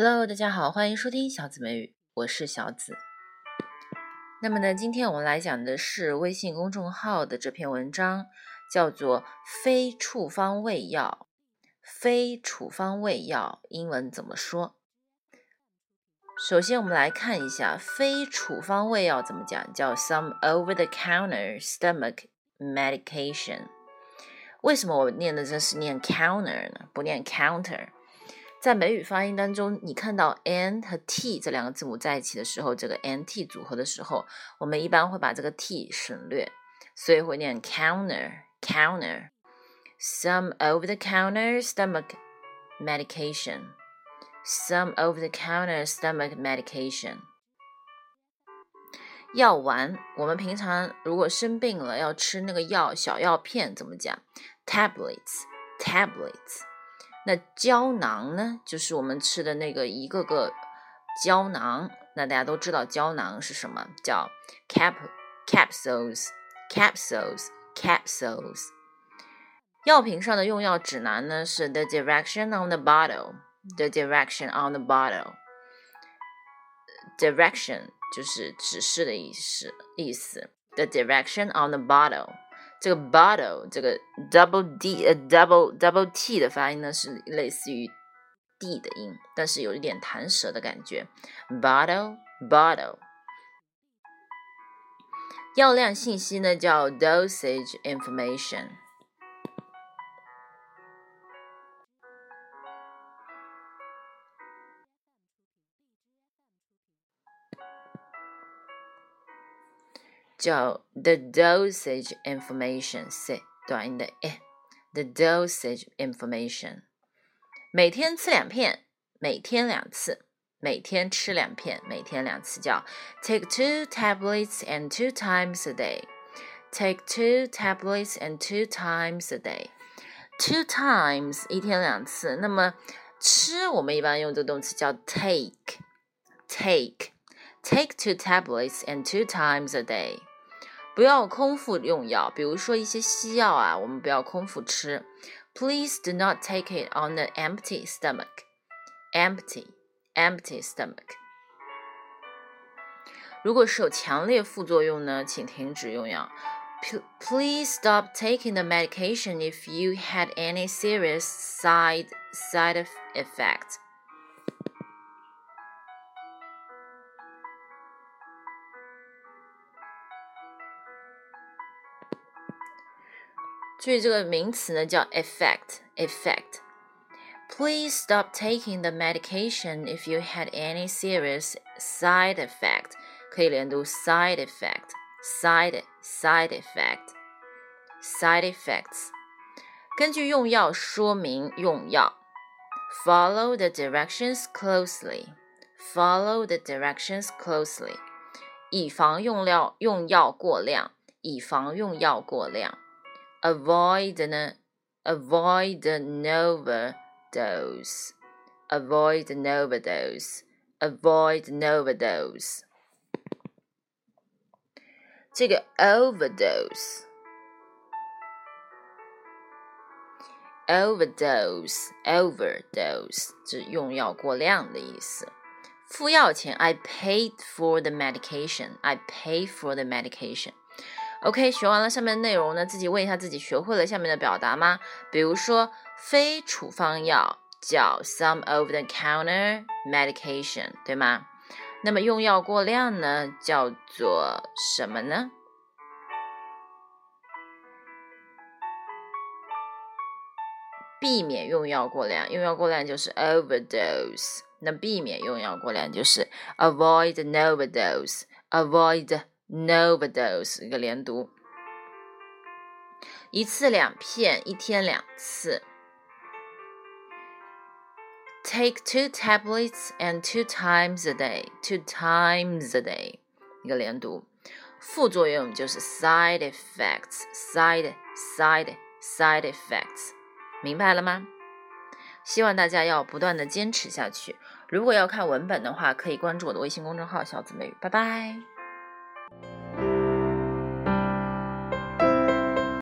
Hello，大家好，欢迎收听小紫美语，我是小紫。那么呢，今天我们来讲的是微信公众号的这篇文章，叫做“非处方胃药”。非处方胃药英文怎么说？首先，我们来看一下非处方胃药怎么讲，叫 “some over-the-counter stomach medication”。为什么我念的这是念 counter 呢？不念 counter？在美语发音当中，你看到 n 和 t 这两个字母在一起的时候，这个 n t 组合的时候，我们一般会把这个 t 省略，所以会念 counter counter some over the counter stomach medication some over the counter stomach medication 药丸，我们平常如果生病了要吃那个药小药片怎么讲？tablets tablets 那胶囊呢，就是我们吃的那个一个个胶囊。那大家都知道胶囊是什么？叫 cap capsules capsules capsules。药品上的用药指南呢是 the direction on the bottle the direction on the bottle direction 就是指示的意思意思 the direction on the bottle。这个 bottle 这个 double d 呃 double double t 的发音呢是类似于 d 的音，但是有一点弹舌的感觉。bottle bottle 药量信息呢叫 dosage information。叫 the dosage information，是短音的 e，the dosage information。每天吃两片，每天两次，每天吃两片，每天两次，叫 take two tablets and two times a day。take two tablets and two times a day。two times 一天两次，那么吃我们一般用这个动词叫 take，take。Take two tablets and two times a day。 不要空腹用药，比如说一些西药啊，我们不要空腹吃。Please do not take it on an empty stomach. Empty, empty stomach. 如果是有强烈副作用呢，请停止用药。Please stop taking the medication if you had any serious side side effects. 注意这个名词呢，叫 effect effect。Please stop taking the medication if you had any serious side effect。可以连读 side effect side side effect side effects。根据用药说明用药。Follow the directions closely. Follow the directions closely. 以防用料用药过量，以防用药过量。 avoid an avoid an overdose avoid an overdose avoid an overdose 这个 overdose overdose overdose 是用药过量的意思。付药前，I paid for the medication. I pay for the medication. OK，学完了上面的内容呢，自己问一下自己学会了下面的表达吗？比如说，非处方药叫 some over-the-counter medication，对吗？那么用药过量呢，叫做什么呢？避免用药过量，用药过量就是 overdose，那避免用药过量就是 avoid an overdose，avoid。Novadose 一个连读，一次两片，一天两次。Take two tablets and two times a day. Two times a day，一个连读。副作用就是 side effects, side side side effects，明白了吗？希望大家要不断的坚持下去。如果要看文本的话，可以关注我的微信公众号“小紫美语”。拜拜。you